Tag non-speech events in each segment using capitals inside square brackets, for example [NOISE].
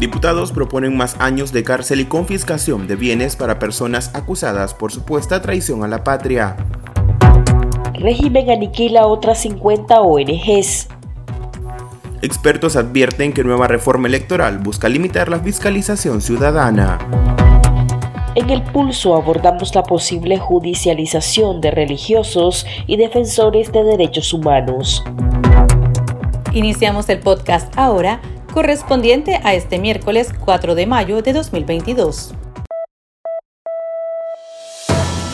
Diputados proponen más años de cárcel y confiscación de bienes para personas acusadas por supuesta traición a la patria. Régimen aniquila otras 50 ONGs. Expertos advierten que nueva reforma electoral busca limitar la fiscalización ciudadana. En el pulso abordamos la posible judicialización de religiosos y defensores de derechos humanos. Iniciamos el podcast ahora correspondiente a este miércoles 4 de mayo de 2022.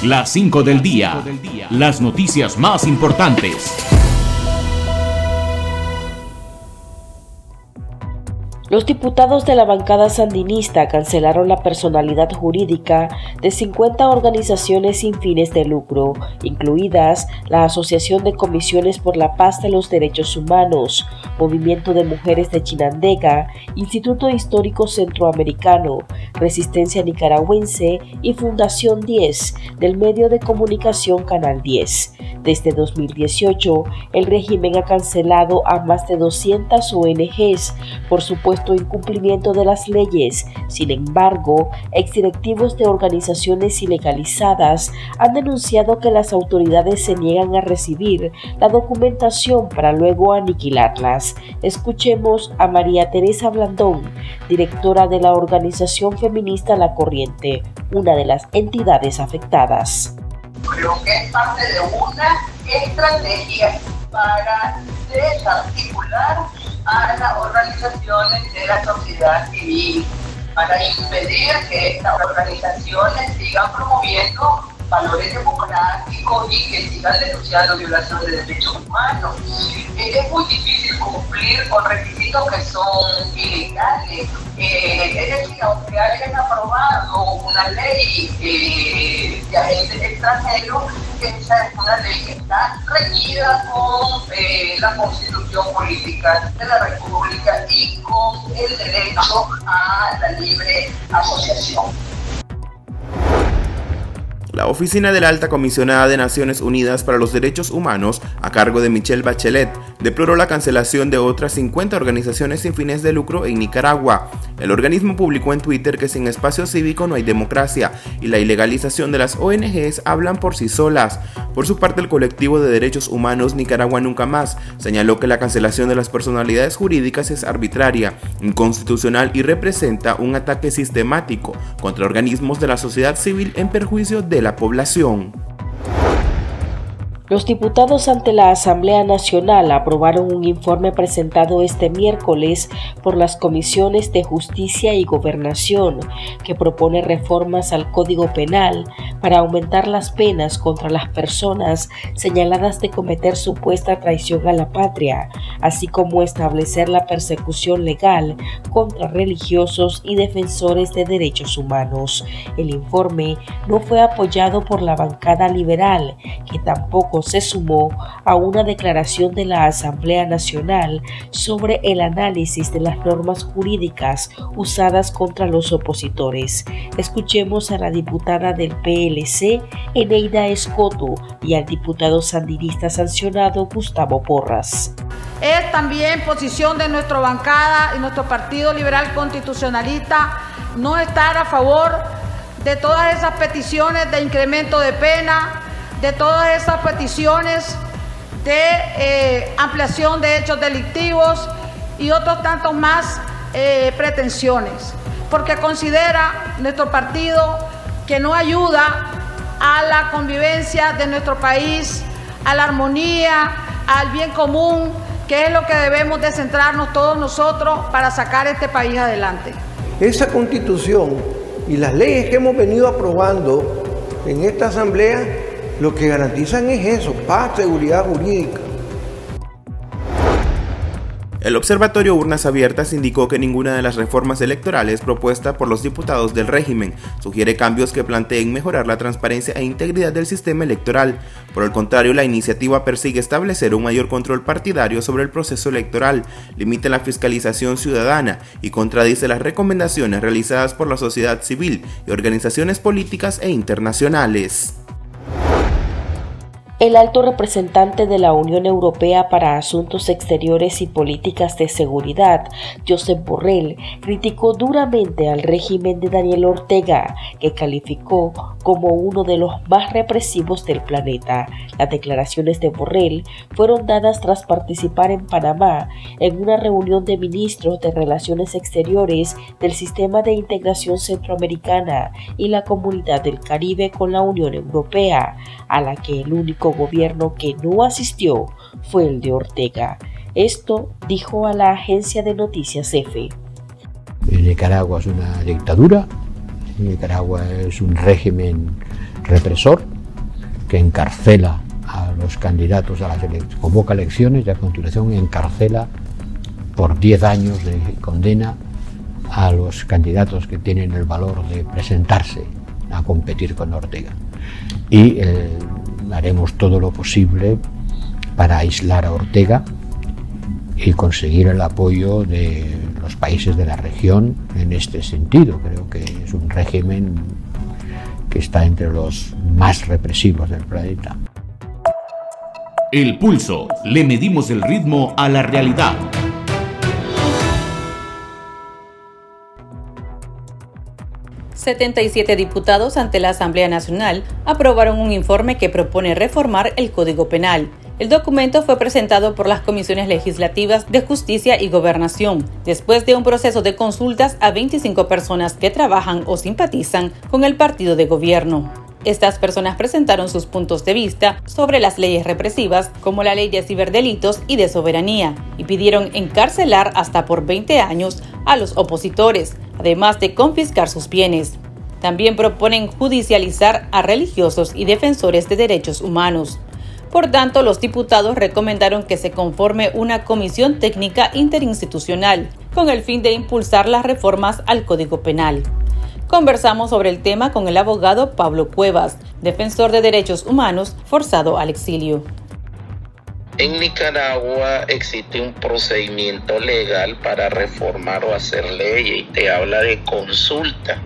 Las 5 del día. Las noticias más importantes. Los diputados de la bancada sandinista cancelaron la personalidad jurídica de 50 organizaciones sin fines de lucro, incluidas la Asociación de Comisiones por la Paz de los Derechos Humanos, Movimiento de Mujeres de Chinandega, Instituto Histórico Centroamericano, Resistencia Nicaragüense y Fundación 10 del medio de comunicación Canal 10. Desde 2018, el régimen ha cancelado a más de 200 ONGs por supuesto incumplimiento de las leyes. Sin embargo, exdirectivos de organizaciones ilegalizadas han denunciado que las autoridades se niegan a recibir la documentación para luego aniquilarlas. Escuchemos a María Teresa Blandón, directora de la organización feminista La Corriente, una de las entidades afectadas. Creo que es parte de una estrategia para desarticular a las organizaciones de la sociedad civil para impedir que estas organizaciones sigan promoviendo valores democráticos y que sigan denunciando violaciones de derechos humanos. Es muy difícil cumplir con requisitos que son ilegales. Eh, es decir, aunque hayan aprobado una ley eh, de agentes extranjeros, esa es una ley que está reñida con eh, la constitución política de la República y con el derecho a la libre asociación. La Oficina de la Alta Comisionada de Naciones Unidas para los Derechos Humanos, a cargo de Michelle Bachelet, deploró la cancelación de otras 50 organizaciones sin fines de lucro en Nicaragua. El organismo publicó en Twitter que sin espacio cívico no hay democracia y la ilegalización de las ONGs hablan por sí solas. Por su parte, el colectivo de derechos humanos Nicaragua Nunca Más señaló que la cancelación de las personalidades jurídicas es arbitraria, inconstitucional y representa un ataque sistemático contra organismos de la sociedad civil en perjuicio de la población. Los diputados ante la Asamblea Nacional aprobaron un informe presentado este miércoles por las comisiones de Justicia y Gobernación que propone reformas al Código Penal para aumentar las penas contra las personas señaladas de cometer supuesta traición a la patria, así como establecer la persecución legal contra religiosos y defensores de derechos humanos. El informe no fue apoyado por la bancada liberal, que tampoco se sumó a una declaración de la Asamblea Nacional sobre el análisis de las normas jurídicas usadas contra los opositores. Escuchemos a la diputada del PLC, Eneida Escoto, y al diputado sandinista sancionado Gustavo Porras. Es también posición de nuestra bancada y nuestro Partido Liberal Constitucionalista no estar a favor de todas esas peticiones de incremento de pena, de todas esas peticiones de eh, ampliación de hechos delictivos y otros tantos más eh, pretensiones, porque considera nuestro partido que no ayuda a la convivencia de nuestro país, a la armonía, al bien común, que es lo que debemos de centrarnos todos nosotros para sacar este país adelante. Esa constitución y las leyes que hemos venido aprobando en esta asamblea lo que garantizan es eso, paz, seguridad jurídica. El Observatorio Urnas Abiertas indicó que ninguna de las reformas electorales propuestas por los diputados del régimen sugiere cambios que planteen mejorar la transparencia e integridad del sistema electoral. Por el contrario, la iniciativa persigue establecer un mayor control partidario sobre el proceso electoral, limita la fiscalización ciudadana y contradice las recomendaciones realizadas por la sociedad civil y organizaciones políticas e internacionales. El alto representante de la Unión Europea para Asuntos Exteriores y Políticas de Seguridad, Josep Borrell, criticó duramente al régimen de Daniel Ortega, que calificó como uno de los más represivos del planeta. Las declaraciones de Borrell fueron dadas tras participar en Panamá en una reunión de ministros de Relaciones Exteriores del Sistema de Integración Centroamericana y la Comunidad del Caribe con la Unión Europea, a la que el único gobierno que no asistió fue el de Ortega. Esto dijo a la agencia de noticias EFE. Nicaragua es una dictadura, Nicaragua es un régimen represor que encarcela a los candidatos a las elecciones, convoca elecciones y a continuación encarcela por 10 años de condena a los candidatos que tienen el valor de presentarse a competir con Ortega. Y el haremos todo lo posible para aislar a Ortega y conseguir el apoyo de los países de la región en este sentido. Creo que es un régimen que está entre los más represivos del planeta. El pulso. Le medimos el ritmo a la realidad. 77 diputados ante la Asamblea Nacional aprobaron un informe que propone reformar el Código Penal. El documento fue presentado por las comisiones legislativas de Justicia y Gobernación, después de un proceso de consultas a 25 personas que trabajan o simpatizan con el partido de gobierno. Estas personas presentaron sus puntos de vista sobre las leyes represivas, como la ley de ciberdelitos y de soberanía, y pidieron encarcelar hasta por 20 años a los opositores, además de confiscar sus bienes. También proponen judicializar a religiosos y defensores de derechos humanos. Por tanto, los diputados recomendaron que se conforme una comisión técnica interinstitucional con el fin de impulsar las reformas al Código Penal. Conversamos sobre el tema con el abogado Pablo Cuevas, defensor de derechos humanos forzado al exilio. En Nicaragua existe un procedimiento legal para reformar o hacer leyes y te habla de consulta.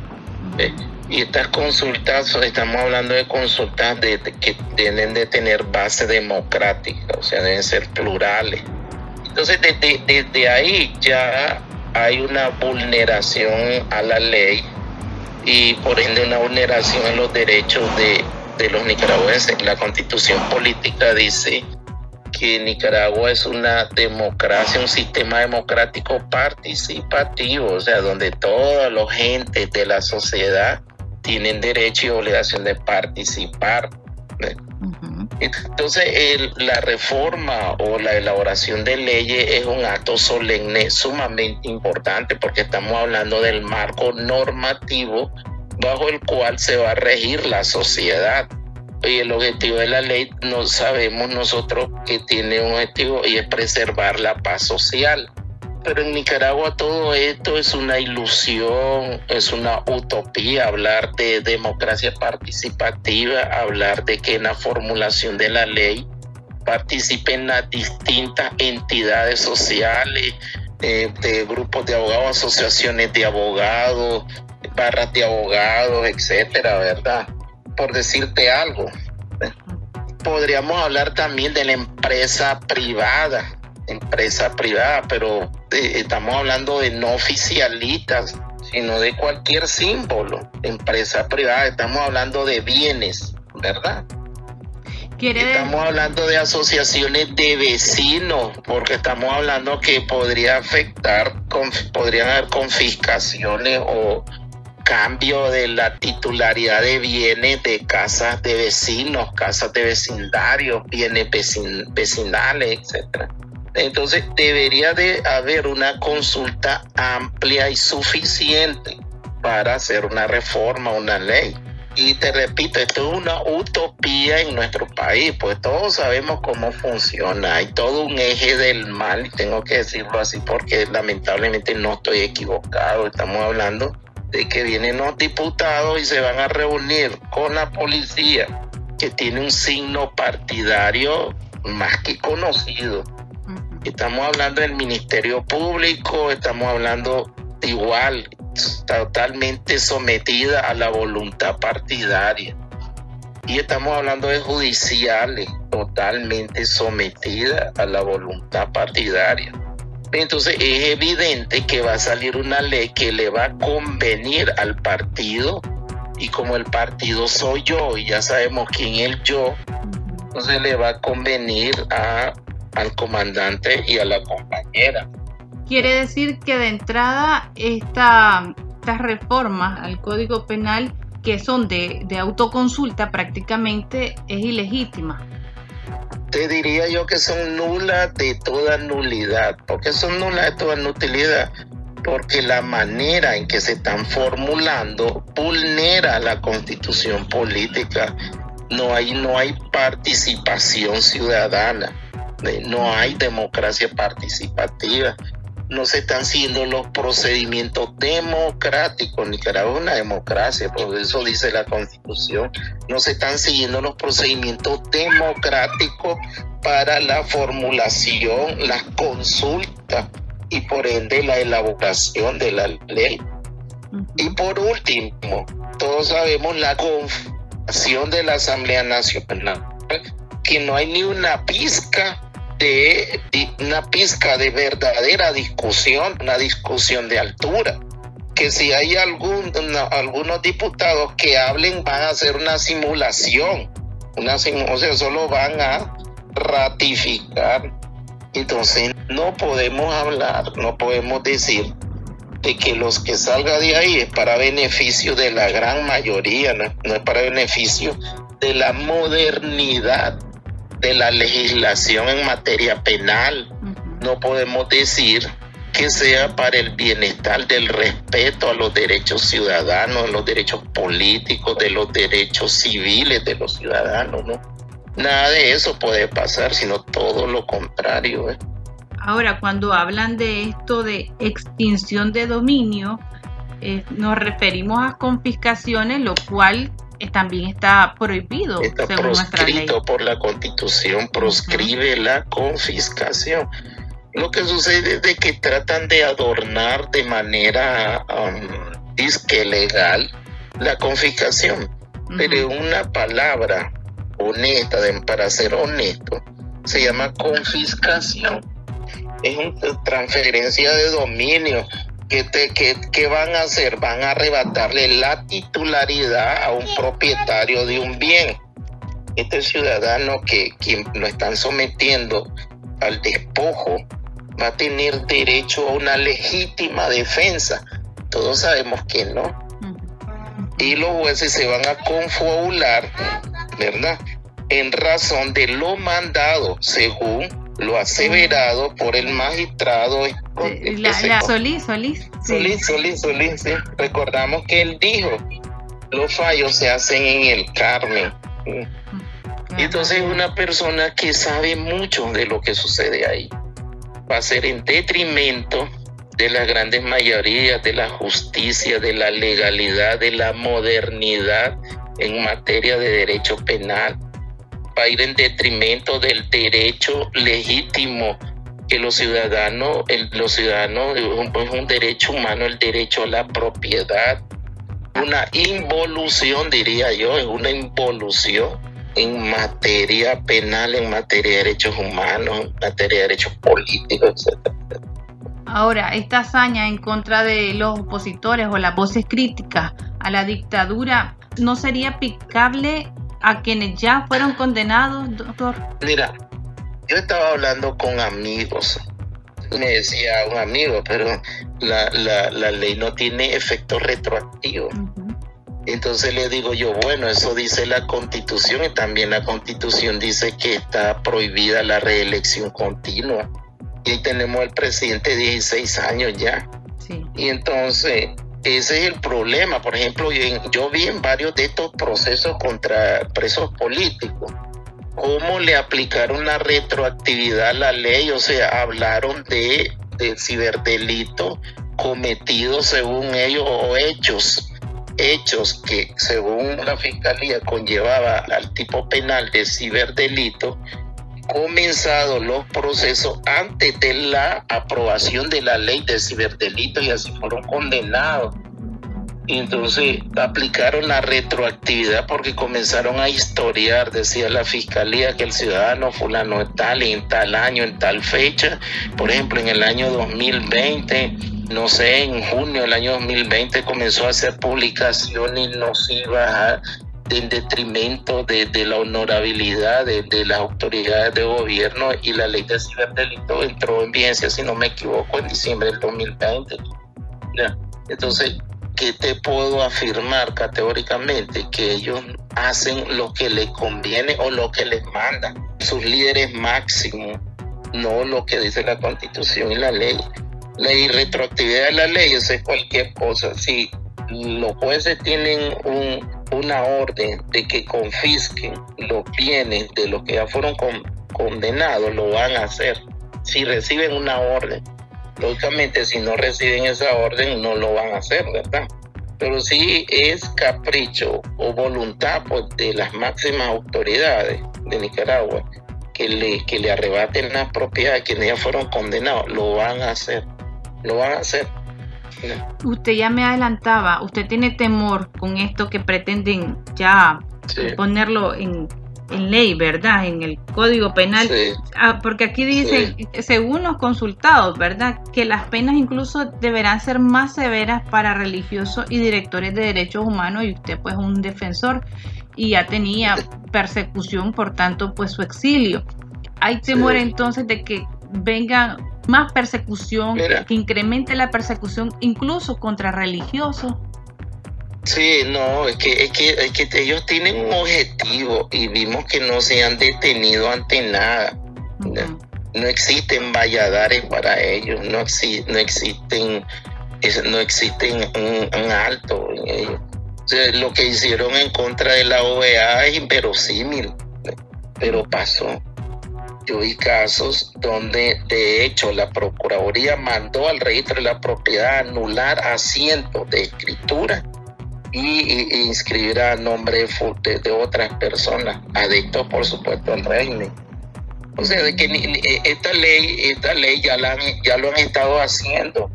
Y estas consultas, estamos hablando de consultas de, que deben de tener base democrática, o sea, deben ser plurales. Entonces, desde ahí ya hay una vulneración a la ley y por ende una vulneración a los derechos de, de los nicaragüenses. La constitución política dice que Nicaragua es una democracia, un sistema democrático participativo, o sea, donde todos los gentes de la sociedad tienen derecho y obligación de participar. Entonces, la reforma o la elaboración de leyes es un acto solemne sumamente importante porque estamos hablando del marco normativo bajo el cual se va a regir la sociedad y el objetivo de la ley no sabemos nosotros que tiene un objetivo y es preservar la paz social. Pero en Nicaragua todo esto es una ilusión, es una utopía hablar de democracia participativa, hablar de que en la formulación de la ley participen las distintas entidades sociales, eh, de grupos de abogados, asociaciones de abogados, barras de abogados, etcétera, ¿verdad? por decirte algo. Podríamos hablar también de la empresa privada, empresa privada, pero eh, estamos hablando de no oficialistas, sino de cualquier símbolo, empresa privada, estamos hablando de bienes, ¿verdad? Estamos hablando de asociaciones de vecinos, porque estamos hablando que podría afectar, podrían haber confiscaciones o cambio de la titularidad de bienes de casas de vecinos, casas de vecindario, bienes vecinales, etc. Entonces debería de haber una consulta amplia y suficiente para hacer una reforma, una ley. y te repito, esto es una utopía en nuestro país, pues todos sabemos cómo funciona, hay todo un eje del mal, y tengo que decirlo así porque lamentablemente no estoy equivocado, estamos hablando de que vienen los diputados y se van a reunir con la policía, que tiene un signo partidario más que conocido. Estamos hablando del Ministerio Público, estamos hablando igual, totalmente sometida a la voluntad partidaria. Y estamos hablando de judiciales, totalmente sometida a la voluntad partidaria. Entonces es evidente que va a salir una ley que le va a convenir al partido y como el partido soy yo y ya sabemos quién es yo, entonces le va a convenir a, al comandante y a la compañera. Quiere decir que de entrada esta, estas reformas al Código Penal que son de, de autoconsulta prácticamente es ilegítima te diría yo que son nulas de toda nulidad. ¿Por qué son nulas de toda nutilidad? Porque la manera en que se están formulando vulnera la constitución política. No hay, no hay participación ciudadana, no hay democracia participativa no se están siguiendo los procedimientos democráticos. Nicaragua es una democracia, por eso dice la constitución. No se están siguiendo los procedimientos democráticos para la formulación, la consulta y por ende la elaboración de la ley. Y por último, todos sabemos la confirmación de la Asamblea Nacional, que no hay ni una pizca de, una pizca de verdadera discusión, una discusión de altura. Que si hay algún, algunos diputados que hablen, van a hacer una simulación, una o sea, solo van a ratificar. Entonces, no podemos hablar, no podemos decir de que los que salga de ahí es para beneficio de la gran mayoría, no es para beneficio de la modernidad de la legislación en materia penal. No podemos decir que sea para el bienestar del respeto a los derechos ciudadanos, los derechos políticos, de los derechos civiles de los ciudadanos, ¿no? Nada de eso puede pasar, sino todo lo contrario. ¿eh? Ahora, cuando hablan de esto de extinción de dominio, eh, nos referimos a confiscaciones, lo cual también está prohibido está proscrito por la constitución proscribe la confiscación. Lo que sucede es que tratan de adornar de manera um, disque legal la confiscación. Pero una palabra honesta para ser honesto se llama confiscación. Es una transferencia de dominio ¿Qué, van a hacer? Van a arrebatarle la titularidad a un propietario de un bien. Este ciudadano que quien lo están sometiendo al despojo va a tener derecho a una legítima defensa. Todos sabemos que no. Y los jueces se van a confabular, ¿verdad? En razón de lo mandado según lo aseverado por el magistrado. La, Solís, Solís. Solís, Solís, Solís, sí. Recordamos que él dijo, los fallos se hacen en el Carmen. Y entonces una persona que sabe mucho de lo que sucede ahí va a ser en detrimento de las grandes mayorías, de la justicia, de la legalidad, de la modernidad en materia de derecho penal va a ir en detrimento del derecho legítimo que los ciudadanos, los ciudadanos es un, derecho humano, el derecho a la propiedad, una involución, diría yo, es una involución en materia penal, en materia de derechos humanos, en materia de derechos políticos, etc. Ahora, esta hazaña en contra de los opositores o las voces críticas a la dictadura, ¿no sería aplicable a quienes ya fueron condenados, doctor? Mira, yo estaba hablando con amigos. Me decía un amigo, pero la, la, ley no tiene efecto retroactivo. Entonces le digo yo, bueno, eso dice la constitución y también la constitución dice que está prohibida la reelección continua. Y ahí tenemos el presidente 16 años ya. Y entonces ese es el problema. Por ejemplo, yo, vi en varios de estos procesos contra presos políticos cómo le aplicaron la retroactividad a la ley, o sea, hablaron de, de ciberdelito cometidos según ellos o hechos hechos que según la fiscalía conllevaba al tipo penal de ciberdelito comenzados los procesos antes de la aprobación de la ley de ciberdelito y así fueron condenados. Entonces aplicaron la retroactividad porque comenzaron a historiar, decía la fiscalía, que el ciudadano fulano tal en tal año, en tal fecha, por ejemplo en el año 2020, no sé, en junio del año 2020 comenzó a hacer publicaciones nocivas en detrimento de, la honorabilidad de, las autoridades de gobierno y la ley de ciberdelito entró en vigencia, si no me equivoco, en diciembre del 2020. Entonces, ¿qué te puedo afirmar categóricamente? Que ellos hacen lo que les conviene o lo que les manda, sus líderes máximos, no lo que dice la constitución y la ley. La irretroactividad de la ley es cualquier cosa. Si los jueces tienen un, una orden de que confisquen los bienes de los que ya fueron condenados, lo van a hacer. Si reciben una orden, lógicamente si no reciben esa orden no lo van a hacer, ¿verdad? Pero si es capricho o voluntad pues, de las máximas autoridades de Nicaragua que le, que le arrebaten las propiedades a quienes ya fueron condenados, lo van a hacer, lo van a hacer. Usted ya me adelantaba, usted tiene temor con esto que pretenden ya ponerlo en, ley, ¿verdad? En el Código Penal. Ah, porque aquí dice, según los consultados, ¿verdad? Que las penas incluso deberán ser más severas para religiosos y directores de derechos humanos y usted pues un defensor y ya tenía [LAUGHS] persecución, por tanto pues su exilio. Hay temor entonces de que vengan más persecución, que incremente la persecución incluso contra religiosos. Sí, no, es que, es que, es que ellos tienen un objetivo y vimos que no se han detenido ante nada. No existen valladares para ellos, no, no existen, no existen un, alto en ellos. lo que hicieron en contra de la OEA es inverosímil, pero pasó yo vi casos donde de hecho la Procuraduría mandó al registro de la propiedad anular asientos de escritura y, inscribir a nombre de, otras personas, adictos por supuesto al régimen. O sea, de que eh, esta ley, esta ley ya, la ya lo han estado haciendo,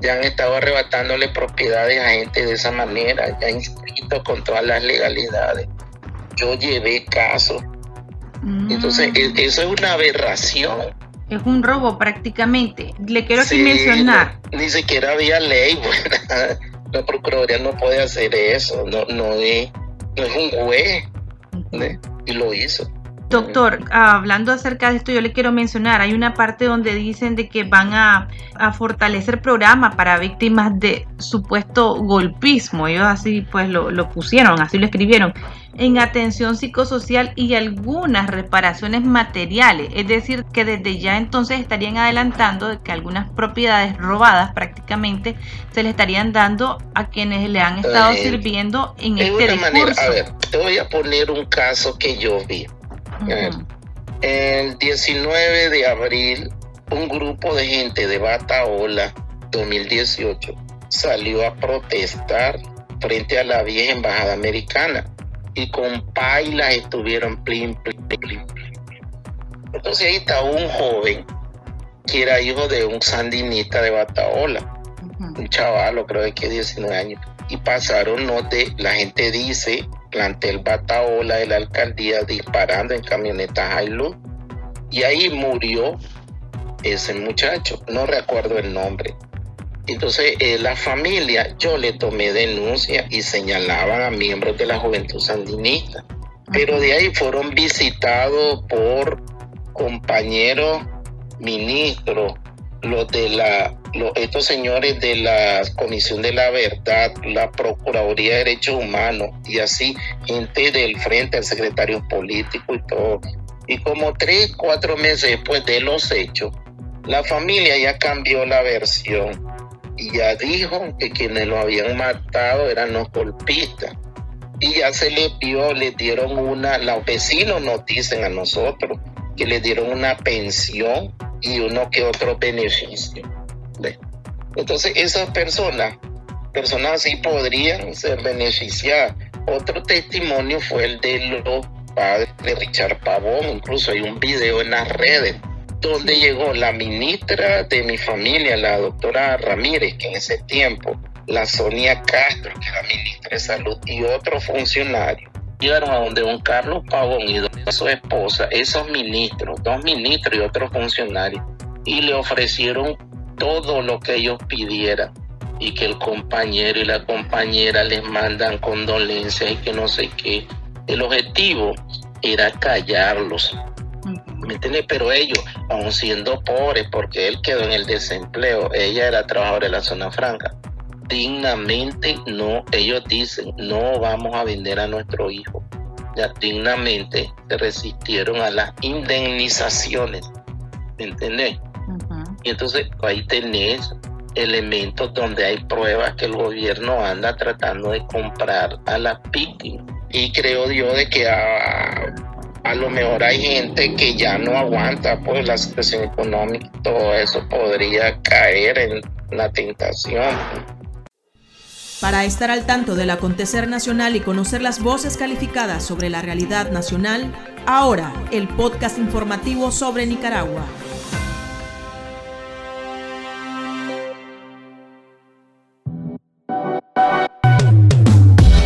ya han estado arrebatándole propiedades a gente de esa manera, ya inscrito con todas las legalidades. Yo llevé casos mm. e, eso es una aberración. Es un robo prácticamente. Le quiero aquí mencionar. ni siquiera había ley. [LAUGHS] la Procuraduría no puede hacer eso. No, no, es, no es un juez. Y lo hizo. Doctor, hablando acerca de esto, yo le quiero mencionar, hay una parte donde dicen de que van a, fortalecer programas para víctimas de supuesto golpismo, ellos así pues lo, lo, pusieron, así lo escribieron, en atención psicosocial y algunas reparaciones materiales, es decir, que desde ya entonces estarían adelantando de que algunas propiedades robadas prácticamente se le estarían dando a quienes le han estado sirviendo en este discurso. a ver, te voy a poner un caso que yo vi. El 19 de abril, un grupo de gente de Bataola 2018 salió a protestar frente a la vieja embajada americana y con pailas estuvieron plim, plim, plim, Entonces ahí estaba un joven que era hijo de un sandinista de Bataola, un chaval, creo que 19 años, y pasaron, no de, la gente dice el Bataola de la alcaldía disparando en camionetas Hilux. Y ahí murió ese muchacho, no recuerdo el nombre. Entonces eh, la familia, yo le tomé denuncia y señalaban a miembros de la juventud sandinista, pero de ahí fueron visitados por compañeros ministros, los de la estos señores de la Comisión de la Verdad, la Procuraduría de Derechos Humanos y así gente del frente, el secretario político y todo. Y como tres, cuatro meses después de los hechos, la familia ya cambió la versión y ya dijo que quienes lo habían matado eran los golpistas. Y ya se le vio, le dieron una, los vecinos nos dicen a nosotros que le dieron una pensión y uno que otro beneficio. Entonces esas personas, personas así podrían ser beneficiadas. Otro testimonio fue el de los padres de Richard Pavón, incluso hay un video en las redes donde llegó la ministra de mi familia, la doctora Ramírez, que en ese tiempo, la Sonia Castro, que era ministra de Salud, y otro funcionario, llegaron a donde don Carlos Pavón y su esposa, esos ministros, dos ministros y otro funcionario, y le ofrecieron todo lo que ellos pidieran y que el compañero y la compañera les mandan condolencias y que no sé qué. El objetivo era callarlos, ¿me entiendes? Pero ellos, aun siendo pobres, porque él quedó en el desempleo, ella era trabajadora de la zona franca, dignamente no, ellos dicen, no vamos a vender a nuestro hijo. Ya dignamente se resistieron a las indemnizaciones, ¿me entiendes? Y entonces ahí tenés elementos donde hay pruebas que el gobierno anda tratando de comprar a las víctimas. Y creo yo de que a, a lo mejor hay gente que ya no aguanta pues la situación económica, todo eso podría caer en la tentación. Para estar al tanto del acontecer nacional y conocer las voces calificadas sobre la realidad nacional, ahora el podcast informativo sobre Nicaragua.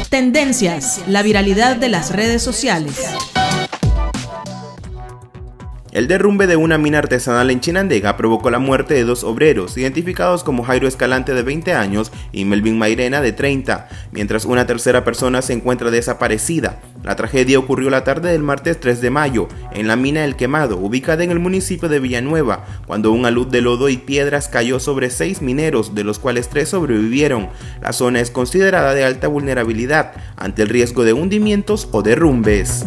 Tendencias, la viralidad de las redes sociales. El derrumbe de una mina artesanal en Chinandega provocó la muerte de dos obreros, identificados como Jairo Escalante de 20 años y Melvin Mairena de 30, mientras una tercera persona se encuentra desaparecida. La tragedia ocurrió la tarde del martes 3 de mayo, en la mina El Quemado, ubicada en el municipio de Villanueva, cuando una luz de lodo y piedras cayó sobre seis mineros, de los cuales tres sobrevivieron. La zona es considerada de alta vulnerabilidad ante el riesgo de hundimientos o derrumbes.